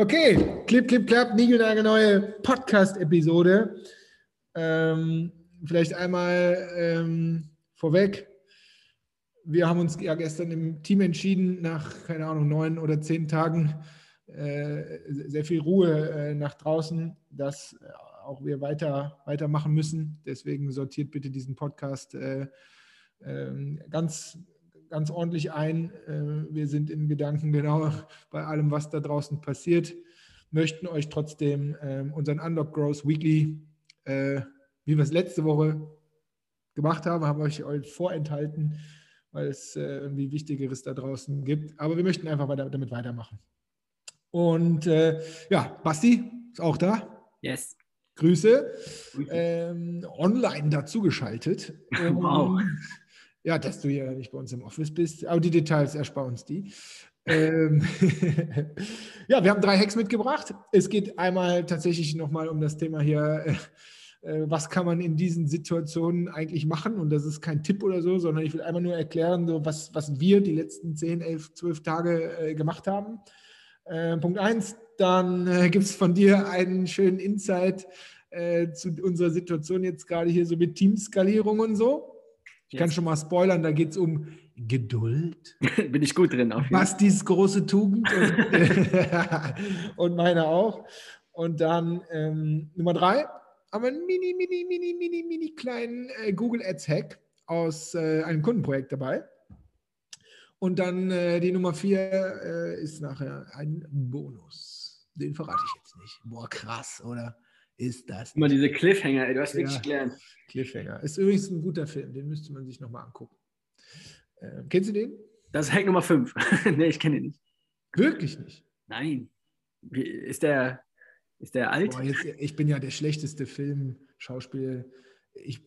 Okay, Clip, Clip, Clap, neue Podcast-Episode. Ähm, vielleicht einmal ähm, vorweg. Wir haben uns ja gestern im Team entschieden, nach, keine Ahnung, neun oder zehn Tagen äh, sehr viel Ruhe äh, nach draußen, dass auch wir weiter, weitermachen müssen. Deswegen sortiert bitte diesen Podcast äh, ähm, ganz ganz ordentlich ein. Äh, wir sind in Gedanken genau bei allem, was da draußen passiert. Möchten euch trotzdem ähm, unseren Unlock Growth Weekly, äh, wie wir es letzte Woche gemacht haben, haben euch vorenthalten, weil es äh, irgendwie Wichtigeres da draußen gibt. Aber wir möchten einfach weiter, damit weitermachen. Und ja, Basti ist auch da. Yes. Grüße. Ähm, online dazugeschaltet. Wow. Ja, dass du ja nicht bei uns im Office bist, aber die Details ersparen uns die. Ähm ja, wir haben drei Hacks mitgebracht. Es geht einmal tatsächlich nochmal um das Thema hier, äh, äh, was kann man in diesen Situationen eigentlich machen? Und das ist kein Tipp oder so, sondern ich will einmal nur erklären, so was, was wir die letzten 10, 11, 12 Tage äh, gemacht haben. Äh, Punkt eins, dann äh, gibt es von dir einen schönen Insight äh, zu unserer Situation jetzt gerade hier so mit Teamskalierung und so. Ich kann schon mal spoilern, da geht es um Geduld. Bin ich gut drin. Auf Was dieses große Tugend und, und meine auch. Und dann ähm, Nummer drei haben wir einen mini, mini, mini, mini, mini kleinen äh, Google Ads Hack aus äh, einem Kundenprojekt dabei. Und dann äh, die Nummer vier äh, ist nachher ein Bonus. Den verrate ich jetzt nicht. Boah, krass, oder? Ist das. Immer diese Cliffhanger, ey, du hast ja. wirklich gelernt. Cliffhanger. Ist übrigens ein guter Film, den müsste man sich nochmal angucken. Äh, kennst du den? Das ist Hack Nummer 5. nee, ich kenne ihn nicht. Wirklich nicht? Nein. Ist, der, ist der alt? Boah, jetzt, ich bin ja der schlechteste Filmschauspieler. Ich,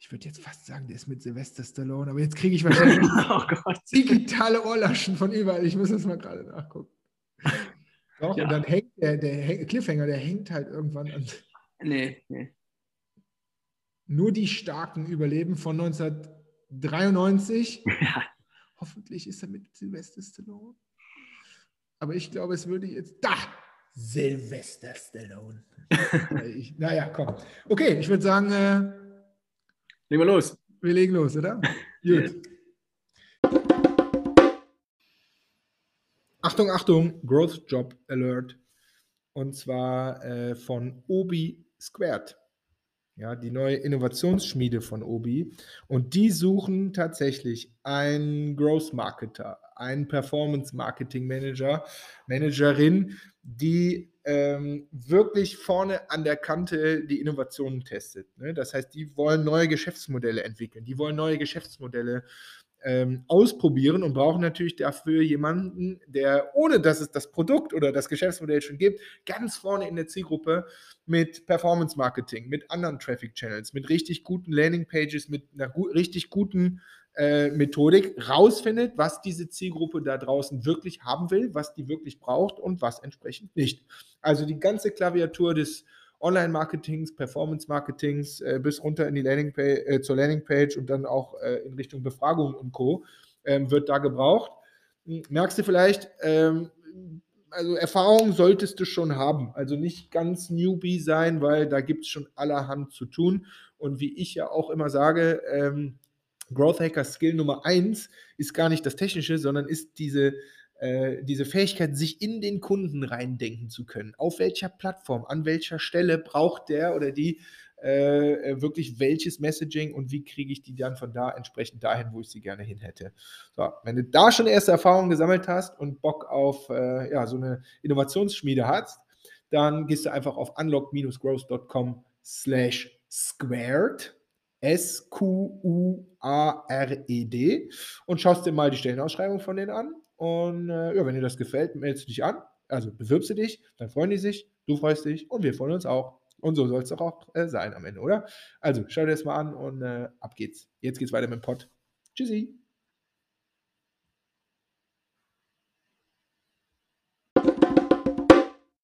ich würde jetzt fast sagen, der ist mit Sylvester Stallone, aber jetzt kriege ich wahrscheinlich oh digitale Ohrlaschen von überall. Ich muss das mal gerade nachgucken. Doch, ja. und dann hängt der, der Cliffhanger, der hängt halt irgendwann an. Nee, nee. Nur die Starken überleben von 1993. Ja. Hoffentlich ist er mit Sylvester Stallone. Aber ich glaube, es würde jetzt. Da! Sylvester Stallone. ich, naja, komm. Okay, ich würde sagen. Äh, legen wir los. Wir legen los, oder? Gut. Achtung, Achtung, Growth Job Alert. Und zwar äh, von Obi Squared ja, die neue Innovationsschmiede von Obi. Und die suchen tatsächlich einen Growth Marketer, einen Performance Marketing Manager, Managerin, die ähm, wirklich vorne an der Kante die Innovationen testet. Ne? Das heißt, die wollen neue Geschäftsmodelle entwickeln, die wollen neue Geschäftsmodelle ähm, ausprobieren und brauchen natürlich dafür jemanden, der, ohne dass es das Produkt oder das Geschäftsmodell schon gibt, ganz vorne in der Zielgruppe mit Performance Marketing, mit anderen Traffic Channels, mit richtig guten Landing Pages, mit einer gu richtig guten äh, Methodik rausfindet, was diese Zielgruppe da draußen wirklich haben will, was die wirklich braucht und was entsprechend nicht. Also die ganze Klaviatur des Online-Marketings, Performance-Marketings äh, bis runter in die Landingpage, äh, zur Landingpage und dann auch äh, in Richtung Befragung und Co. Ähm, wird da gebraucht. Hm, merkst du vielleicht, ähm, also Erfahrung solltest du schon haben. Also nicht ganz Newbie sein, weil da gibt es schon allerhand zu tun. Und wie ich ja auch immer sage, ähm, Growth Hacker Skill Nummer eins ist gar nicht das Technische, sondern ist diese äh, diese Fähigkeit, sich in den Kunden reindenken zu können. Auf welcher Plattform, an welcher Stelle braucht der oder die äh, äh, wirklich welches Messaging und wie kriege ich die dann von da entsprechend dahin, wo ich sie gerne hin hätte. So, wenn du da schon erste Erfahrungen gesammelt hast und Bock auf äh, ja, so eine Innovationsschmiede hast, dann gehst du einfach auf unlock-growth.com slash squared S-Q-U-A-R-E-D und schaust dir mal die Stellenausschreibung von denen an und äh, ja, wenn dir das gefällt, meldest du dich an. Also bewirbst du dich, dann freuen die sich, du freust dich und wir freuen uns auch. Und so soll es doch auch äh, sein am Ende, oder? Also schau dir das mal an und äh, ab geht's. Jetzt geht's weiter mit dem Pod. Tschüssi.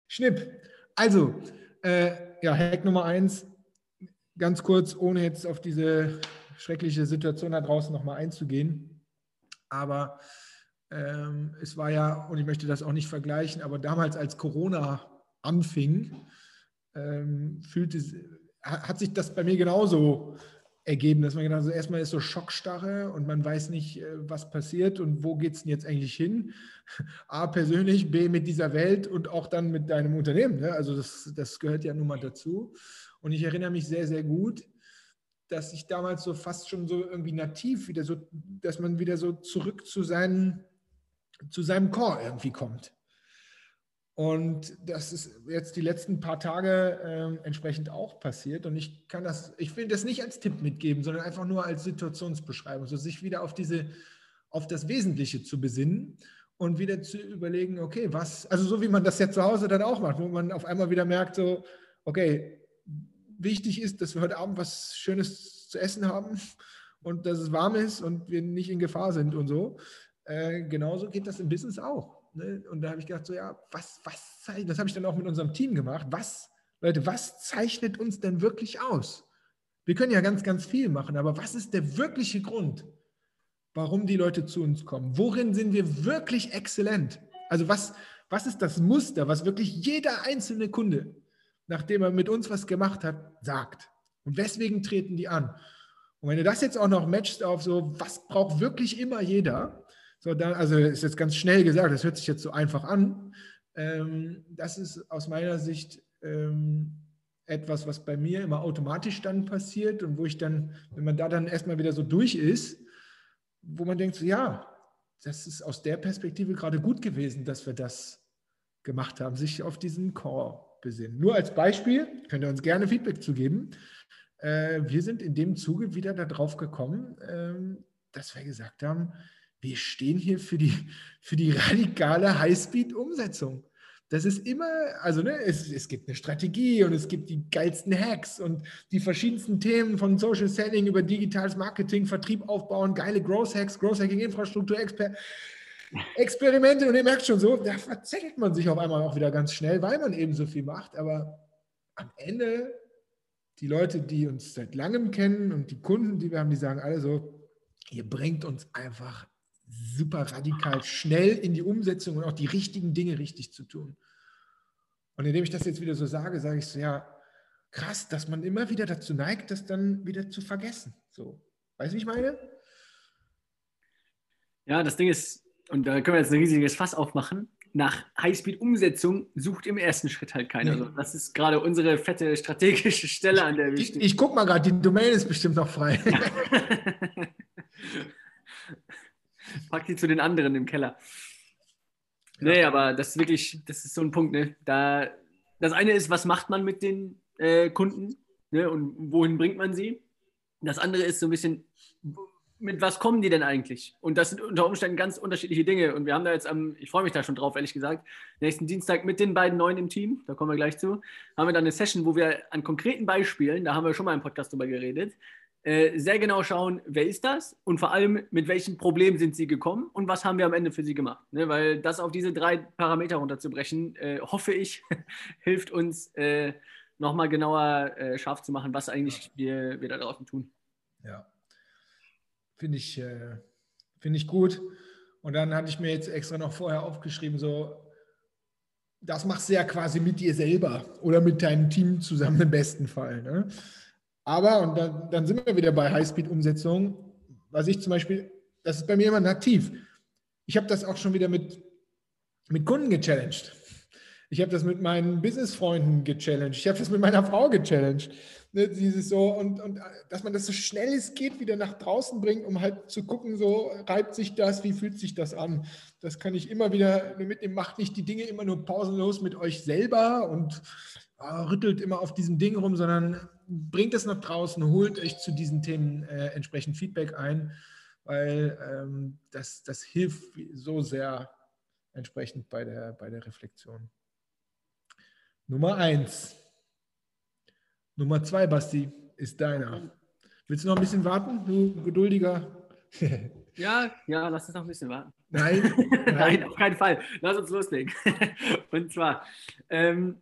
Schnipp. Also, äh, ja, Hack Nummer eins, ganz kurz, ohne jetzt auf diese schreckliche Situation da draußen nochmal einzugehen. Aber Ähm, es war ja, und ich möchte das auch nicht vergleichen, aber damals, als Corona anfing, ähm, fühlte, hat sich das bei mir genauso ergeben, dass man genau so erstmal ist so Schockstarre und man weiß nicht, äh, was passiert und wo geht es denn jetzt eigentlich hin. A, persönlich, B, mit dieser Welt und auch dann mit deinem Unternehmen. Ne? Also das, das gehört ja nun mal dazu. Und ich erinnere mich sehr, sehr gut, dass ich damals so fast schon so irgendwie nativ wieder so, dass man wieder so zurück zu, seinen, zu seinem Core irgendwie kommt. Und das ist jetzt die letzten paar Tage äh, entsprechend auch passiert. Und ich kann das, ich will das nicht als Tipp mitgeben, sondern einfach nur als Situationsbeschreibung, so sich wieder auf diese, auf das Wesentliche zu besinnen und wieder zu überlegen, okay, was, also so wie man das ja zu Hause dann auch macht, wo man auf einmal wieder merkt, so, okay, wichtig ist, dass wir heute Abend was Schönes zu essen haben und dass es warm ist und wir nicht in Gefahr sind und so. Äh, genauso geht das im Business auch. Ne? Und da habe ich gedacht, so ja, was, was zeichnet, das habe ich dann auch mit unserem Team gemacht. Was, Leute, was zeichnet uns denn wirklich aus? Wir können ja ganz, ganz viel machen, aber was ist der wirkliche Grund, warum die Leute zu uns kommen? Worin sind wir wirklich exzellent? Also was, was ist das Muster, was wirklich jeder einzelne Kunde, nachdem er mit uns was gemacht hat, sagt? Und weswegen treten die an? Und wenn du das jetzt auch noch matchst auf so, was braucht wirklich immer jeder, so, dann, also ist jetzt ganz schnell gesagt, das hört sich jetzt so einfach an. Ähm, das ist aus meiner Sicht ähm, etwas, was bei mir immer automatisch dann passiert und wo ich dann, wenn man da dann erstmal wieder so durch ist, wo man denkt, so, ja, das ist aus der Perspektive gerade gut gewesen, dass wir das gemacht haben, sich auf diesen Core besinnen. Nur als Beispiel, könnt ihr uns gerne Feedback zu geben. Äh, wir sind in dem Zuge wieder darauf gekommen, ähm, dass wir gesagt haben, wir stehen hier für die, für die radikale Highspeed-Umsetzung. Das ist immer, also ne, es, es gibt eine Strategie und es gibt die geilsten Hacks und die verschiedensten Themen von Social Selling über digitales Marketing, Vertrieb aufbauen, geile Growth Hacks, Growth Hacking Infrastruktur, Exper Experimente und ihr merkt schon so, da verzettelt man sich auf einmal auch wieder ganz schnell, weil man eben so viel macht. Aber am Ende, die Leute, die uns seit langem kennen und die Kunden, die wir haben, die sagen alle so, ihr bringt uns einfach super radikal schnell in die Umsetzung und auch die richtigen Dinge richtig zu tun. Und indem ich das jetzt wieder so sage, sage ich so, ja, krass, dass man immer wieder dazu neigt, das dann wieder zu vergessen. So, weißt du, wie ich meine? Ja, das Ding ist, und da können wir jetzt ein riesiges Fass aufmachen. Nach Highspeed-Umsetzung sucht im ersten Schritt halt keiner. Nee. Also das ist gerade unsere fette strategische Stelle, an der wir stehen. Ich, ich gucke mal gerade, die Domain ist bestimmt noch frei. Pack die zu den anderen im Keller. Ja. Nee, aber das ist wirklich, das ist so ein Punkt. Ne? Da, das eine ist, was macht man mit den äh, Kunden ne? und wohin bringt man sie? Das andere ist so ein bisschen, mit was kommen die denn eigentlich? Und das sind unter Umständen ganz unterschiedliche Dinge. Und wir haben da jetzt am, ich freue mich da schon drauf, ehrlich gesagt, nächsten Dienstag mit den beiden Neuen im Team, da kommen wir gleich zu, haben wir dann eine Session, wo wir an konkreten Beispielen, da haben wir schon mal im Podcast drüber geredet, äh, sehr genau schauen, wer ist das und vor allem, mit welchen Problemen sind sie gekommen und was haben wir am Ende für sie gemacht. Ne? Weil das auf diese drei Parameter runterzubrechen, äh, hoffe ich, hilft uns äh, nochmal genauer äh, scharf zu machen, was eigentlich wir, wir da draußen tun. Ja, finde ich, äh, find ich gut. Und dann hatte ich mir jetzt extra noch vorher aufgeschrieben, so, das machst du ja quasi mit dir selber oder mit deinem Team zusammen im besten Fall. Ne? Aber, und dann, dann sind wir wieder bei Highspeed-Umsetzung, was ich zum Beispiel, das ist bei mir immer nativ. Ich habe das auch schon wieder mit, mit Kunden gechallenged. Ich habe das mit meinen Business-Freunden gechallenged. Ich habe das mit meiner Frau gechallenged. Ne, dieses so, und, und dass man das so schnell es geht wieder nach draußen bringt, um halt zu gucken, so reibt sich das, wie fühlt sich das an. Das kann ich immer wieder mitnehmen. Macht nicht die Dinge immer nur pausenlos mit euch selber und rüttelt immer auf diesem Ding rum, sondern bringt es nach draußen, holt euch zu diesen Themen äh, entsprechend Feedback ein, weil ähm, das, das hilft so sehr entsprechend bei der, bei der Reflexion. Nummer eins. Nummer zwei, Basti, ist deiner. Willst du noch ein bisschen warten, du geduldiger? ja, ja, lass uns noch ein bisschen warten. Nein, nein. nein auf keinen Fall. Lass uns loslegen. Und zwar, ähm,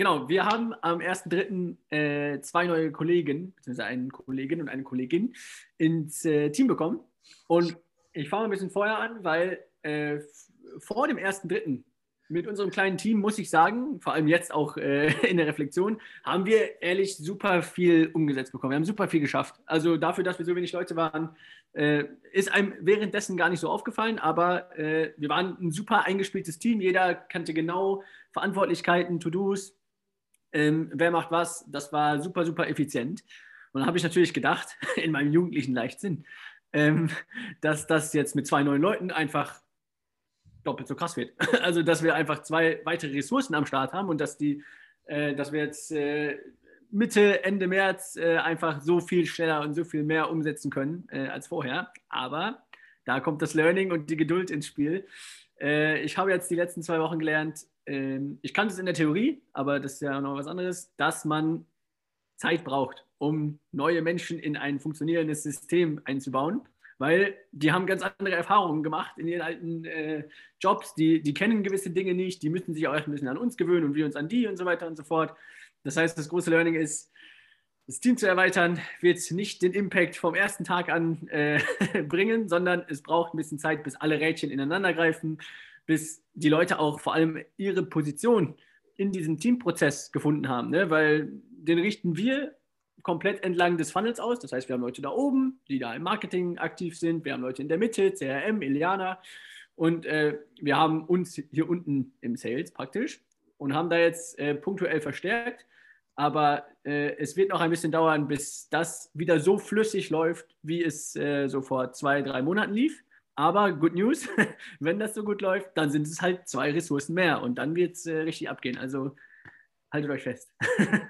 Genau, wir haben am 1.3. Äh, zwei neue Kollegen, beziehungsweise einen Kollegen und eine Kollegin ins äh, Team bekommen. Und ich fange ein bisschen vorher an, weil äh, vor dem ersten Dritten mit unserem kleinen Team, muss ich sagen, vor allem jetzt auch äh, in der Reflexion, haben wir ehrlich super viel umgesetzt bekommen. Wir haben super viel geschafft. Also dafür, dass wir so wenig Leute waren, äh, ist einem währenddessen gar nicht so aufgefallen, aber äh, wir waren ein super eingespieltes Team. Jeder kannte genau Verantwortlichkeiten, To-Dos, ähm, wer macht was. Das war super, super effizient. Und dann habe ich natürlich gedacht, in meinem jugendlichen Leichtsinn, ähm, dass das jetzt mit zwei neuen Leuten einfach doppelt so krass wird. Also, dass wir einfach zwei weitere Ressourcen am Start haben und dass, die, äh, dass wir jetzt äh, Mitte, Ende März äh, einfach so viel schneller und so viel mehr umsetzen können äh, als vorher. Aber da kommt das Learning und die Geduld ins Spiel. Äh, ich habe jetzt die letzten zwei Wochen gelernt, ich kannte es in der Theorie, aber das ist ja noch was anderes, dass man Zeit braucht, um neue Menschen in ein funktionierendes System einzubauen weil die haben ganz andere Erfahrungen gemacht in ihren alten äh, Jobs, die, die kennen gewisse Dinge nicht, die müssen sich auch ein bisschen an uns gewöhnen und wir uns an die und so weiter und so fort. Das heißt, das große Learning ist, das Team zu erweitern, wird nicht den Impact vom ersten Tag an äh, bringen, sondern es braucht ein bisschen Zeit, bis alle Rädchen ineinander greifen, bis die Leute auch vor allem ihre Position in diesem Teamprozess gefunden haben, ne? weil den richten wir komplett entlang des Funnels aus. Das heißt, wir haben Leute da oben, die da im Marketing aktiv sind. Wir haben Leute in der Mitte, CRM, Iliana. Und äh, wir haben uns hier unten im Sales praktisch und haben da jetzt äh, punktuell verstärkt. Aber äh, es wird noch ein bisschen dauern, bis das wieder so flüssig läuft, wie es äh, so vor zwei, drei Monaten lief. Aber good news, wenn das so gut läuft, dann sind es halt zwei Ressourcen mehr und dann wird es äh, richtig abgehen. Also haltet euch fest.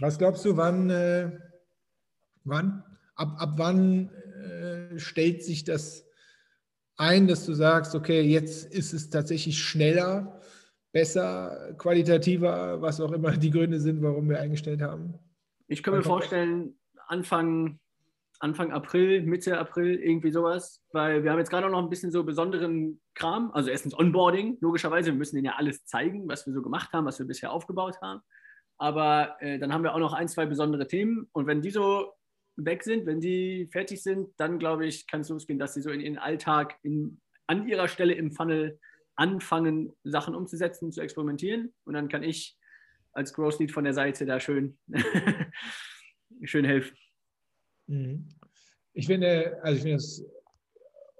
Was glaubst du, wann, äh, wann ab, ab wann äh, stellt sich das ein, dass du sagst, okay, jetzt ist es tatsächlich schneller, besser, qualitativer, was auch immer die Gründe sind, warum wir eingestellt haben? Ich kann mir vorstellen, Anfang, Anfang April, Mitte April, irgendwie sowas, weil wir haben jetzt gerade auch noch ein bisschen so besonderen Kram. Also erstens Onboarding, logischerweise, wir müssen denen ja alles zeigen, was wir so gemacht haben, was wir bisher aufgebaut haben. Aber äh, dann haben wir auch noch ein, zwei besondere Themen. Und wenn die so weg sind, wenn die fertig sind, dann glaube ich, kann es losgehen, dass sie so in ihren Alltag in, an ihrer Stelle im Funnel anfangen, Sachen umzusetzen, zu experimentieren. Und dann kann ich als Growth Lead von der Seite da schön, schön helfen. Mhm. Ich finde, also ich finde das,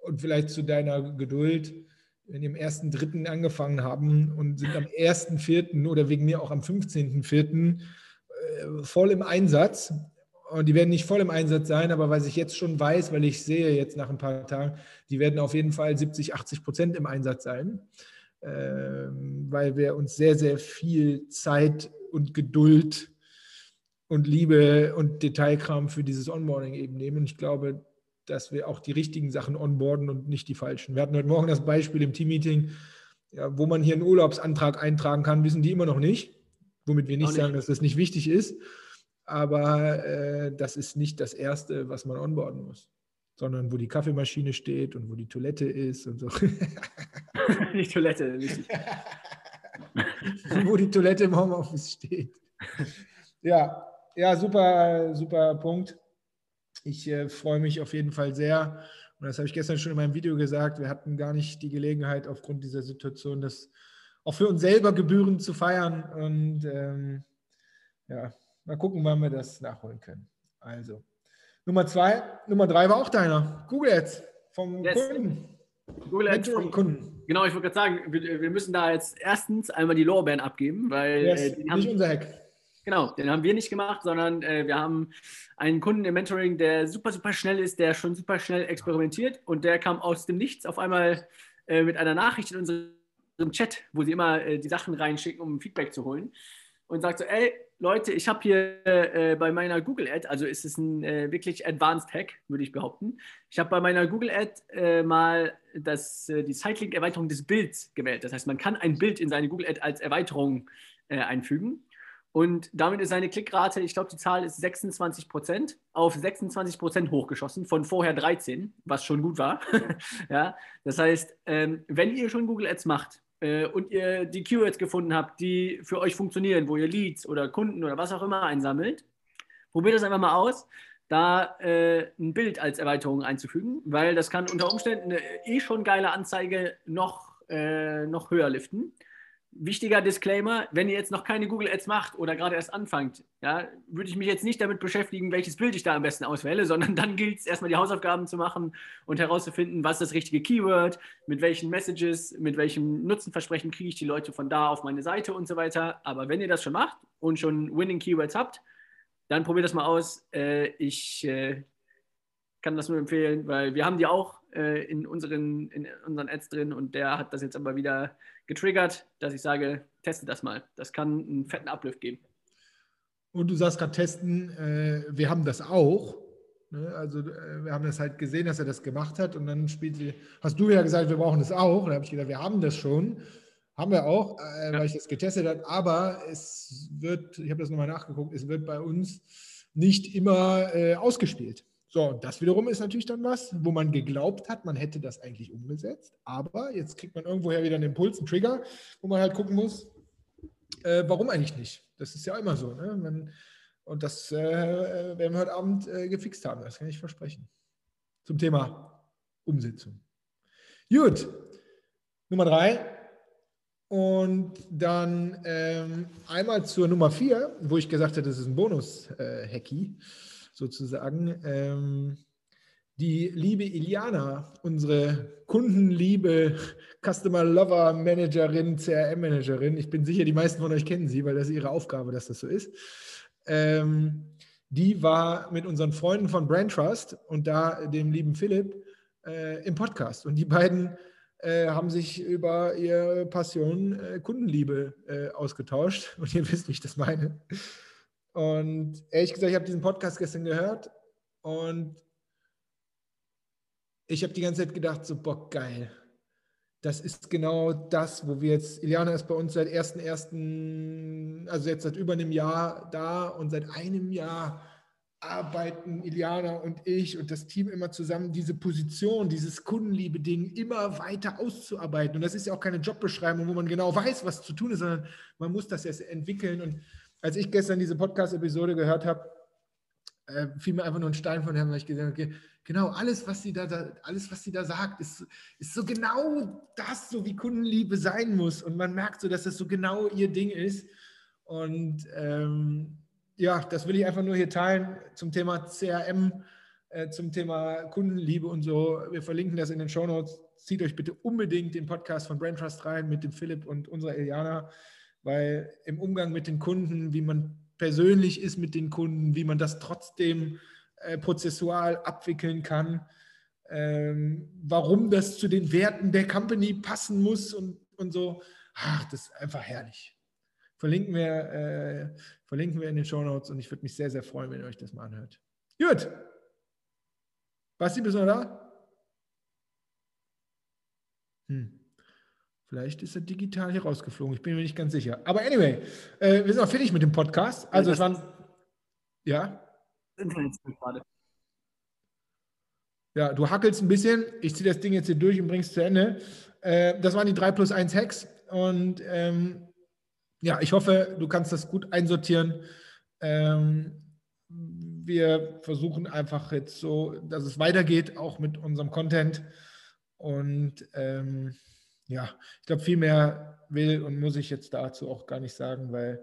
und vielleicht zu deiner Geduld, wenn die am 1.3. angefangen haben und sind am 1.4. oder wegen mir auch am 15.4. Äh, voll im Einsatz. Und die werden nicht voll im Einsatz sein, aber was ich jetzt schon weiß, weil ich sehe jetzt nach ein paar Tagen, die werden auf jeden Fall 70, 80 Prozent im Einsatz sein, ähm, weil wir uns sehr, sehr viel Zeit und Geduld und Liebe und Detailkram für dieses Onboarding eben nehmen. Ich glaube, dass wir auch die richtigen Sachen onboarden und nicht die falschen. Wir hatten heute Morgen das Beispiel im Teammeeting, ja, wo man hier einen Urlaubsantrag eintragen kann, wissen die immer noch nicht. Womit wir nicht, nicht. sagen, dass das nicht wichtig ist. Aber äh, das ist nicht das Erste, was man onboarden muss, sondern wo die Kaffeemaschine steht und wo die Toilette ist und so. die Toilette, wichtig. wo die Toilette im Homeoffice steht. Ja, ja, super, super Punkt. Ich äh, freue mich auf jeden Fall sehr. Und das habe ich gestern schon in meinem Video gesagt. Wir hatten gar nicht die Gelegenheit, aufgrund dieser Situation, das auch für uns selber gebührend zu feiern. Und ähm, ja, mal gucken, wann wir das nachholen können. Also, Nummer zwei, Nummer drei war auch deiner. Google Ads vom yes. Kunden. Google Ads vom Kunden. Genau, ich wollte gerade sagen, wir, wir, müssen da jetzt erstens einmal die Lorbeeren abgeben, weil yes, äh, nicht unser Hack. Genau, den haben wir nicht gemacht, sondern äh, wir haben einen Kunden im Mentoring, der super, super schnell ist, der schon super schnell experimentiert und der kam aus dem Nichts auf einmal äh, mit einer Nachricht in unserem Chat, wo sie immer äh, die Sachen reinschicken, um Feedback zu holen und sagt so, ey Leute, ich habe hier äh, bei meiner Google Ad, also ist es ein äh, wirklich Advanced Hack, würde ich behaupten. Ich habe bei meiner Google Ad äh, mal das, die Sightlink-Erweiterung des Bilds gewählt. Das heißt, man kann ein Bild in seine Google Ad als Erweiterung einfügen. Und damit ist seine Klickrate, ich glaube, die Zahl ist 26 Prozent, auf 26 Prozent hochgeschossen, von vorher 13, was schon gut war. ja, das heißt, ähm, wenn ihr schon Google Ads macht äh, und ihr die Keywords gefunden habt, die für euch funktionieren, wo ihr Leads oder Kunden oder was auch immer einsammelt, probiert das einfach mal aus. da äh, ein Bild als Erweiterung einzufügen, weil das kann unter Umständen eine eh schon geile Anzeige noch, äh, noch höher liften. Wichtiger Disclaimer, wenn ihr jetzt noch keine Google Ads macht oder gerade erst anfangt, ja, würde ich mich jetzt nicht damit beschäftigen, welches Bild ich da am besten auswähle, sondern dann gilt es erstmal die Hausaufgaben zu machen und herauszufinden, was das richtige Keyword, mit welchen Messages, mit welchem Nutzenversprechen kriege ich die Leute von da auf meine Seite und so weiter. Aber wenn ihr das schon macht und schon Winning Keywords habt, dann probiert das mal aus. Äh, ich äh, kann das nur empfehlen, weil wir haben die auch äh, in, unseren, in unseren Ads drin und der hat das jetzt aber wieder getriggert, dass ich sage, teste das mal. Das kann einen fetten Uplift geben. Und du sagst gerade testen, äh, wir haben das auch. Ne? Also äh, wir haben das halt gesehen, dass er das gemacht hat und dann spielte, hast du ja gesagt, wir brauchen das auch. Da habe ich gesagt, wir haben das schon. Haben wir auch, äh, ja. weil ich das getestet habe. Aber es wird, ich habe das nochmal nachgeguckt, es wird bei uns nicht immer äh, ausgespielt. So, das wiederum ist natürlich dann was, wo man geglaubt hat, man hätte das eigentlich umgesetzt. Aber jetzt kriegt man irgendwoher wieder einen Impuls, einen Trigger, wo man halt gucken muss, äh, warum eigentlich nicht? Das ist ja immer so. Ne? Man, und das äh, werden wir heute Abend äh, gefixt haben, das kann ich versprechen. Zum Thema Umsetzung. Gut, Nummer drei. Und dann ähm, einmal zur Nummer vier, wo ich gesagt habe, das ist ein Bonus-Hacky. Äh, sozusagen. Ähm, die liebe Iliana, unsere Kundenliebe Customer Lover Managerin, CRM Managerin, ich bin sicher, die meisten von euch kennen sie, weil das ist ihre Aufgabe, dass das so ist. Ähm, die war mit unseren Freunden von Brand Trust und da dem lieben Philipp äh, im Podcast. Und die beiden äh, haben sich über ihre Passion äh, Kundenliebe äh, ausgetauscht. Und ihr wisst, wie ich das meine. Und ehrlich gesagt, ich habe diesen Podcast gestern gehört und ich habe die ganze Zeit gedacht, so, boah, geil. Das ist genau das, wo wir jetzt, Iliana ist bei uns seit 1.1., also jetzt seit über einem Jahr da und seit einem Jahr arbeiten Iliana und ich und das Team immer zusammen, diese Position, dieses Kundenliebe-Ding immer weiter auszuarbeiten. Und das ist ja auch keine Jobbeschreibung, wo man genau weiß, was zu tun ist, sondern man muss das erst entwickeln. Und als ich gestern diese Podcast-Episode gehört habe, äh, fiel mir einfach nur ein Stein von Herrn, weil ich gesagt habe, okay, genau, alles, was sie da, da, alles, was sie da sagt, ist, ist so genau das, so wie Kundenliebe sein muss. Und man merkt so, dass das so genau ihr Ding ist. Und ähm, ja, das will ich einfach nur hier teilen zum Thema CRM, äh, zum Thema Kundenliebe und so. Wir verlinken das in den Show Notes. Zieht euch bitte unbedingt den Podcast von Brand Trust rein mit dem Philipp und unserer Eliana weil im Umgang mit den Kunden, wie man persönlich ist mit den Kunden, wie man das trotzdem äh, prozessual abwickeln kann, ähm, warum das zu den Werten der Company passen muss und, und so. Ach, das ist einfach herrlich. Verlinken wir, äh, verlinken wir in den Show Notes und ich würde mich sehr, sehr freuen, wenn ihr euch das mal anhört. Gut. Basti, bist du noch da? Hm. Vielleicht ist er digital hier rausgeflogen. Ich bin mir nicht ganz sicher. Aber anyway, äh, wir sind auch fertig mit dem Podcast. Also, es waren. Ja? Ja, du hackelst ein bisschen. Ich ziehe das Ding jetzt hier durch und bringe es zu Ende. Äh, das waren die 3 plus 1 Hacks. Und ähm, ja, ich hoffe, du kannst das gut einsortieren. Ähm, wir versuchen einfach jetzt so, dass es weitergeht, auch mit unserem Content. Und ähm, ja, ich glaube, viel mehr will und muss ich jetzt dazu auch gar nicht sagen, weil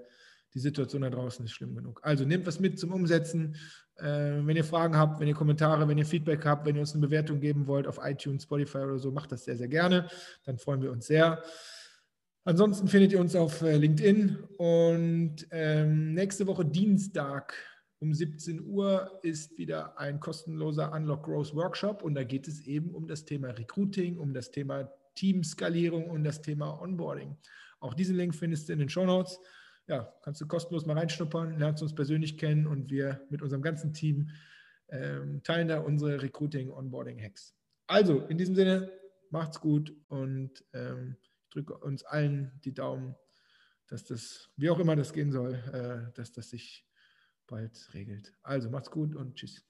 die Situation da draußen ist schlimm genug. Also nehmt was mit zum Umsetzen. Äh, wenn ihr Fragen habt, wenn ihr Kommentare, wenn ihr Feedback habt, wenn ihr uns eine Bewertung geben wollt auf iTunes, Spotify oder so, macht das sehr, sehr gerne. Dann freuen wir uns sehr. Ansonsten findet ihr uns auf äh, LinkedIn und ähm, nächste Woche Dienstag um 17 Uhr ist wieder ein kostenloser Unlock Growth Workshop und da geht es eben um das Thema Recruiting, um das Thema Teamskalierung und das Thema Onboarding. Auch diesen Link findest du in den Show Notes. Ja, kannst du kostenlos mal reinschnuppern, lernst uns persönlich kennen und wir mit unserem ganzen Team ähm, teilen da unsere Recruiting-Onboarding-Hacks. Also, in diesem Sinne, macht's gut und ähm, ich drücke uns allen die Daumen, dass das, wie auch immer das gehen soll, äh, dass das sich bald regelt. Also, macht's gut und tschüss.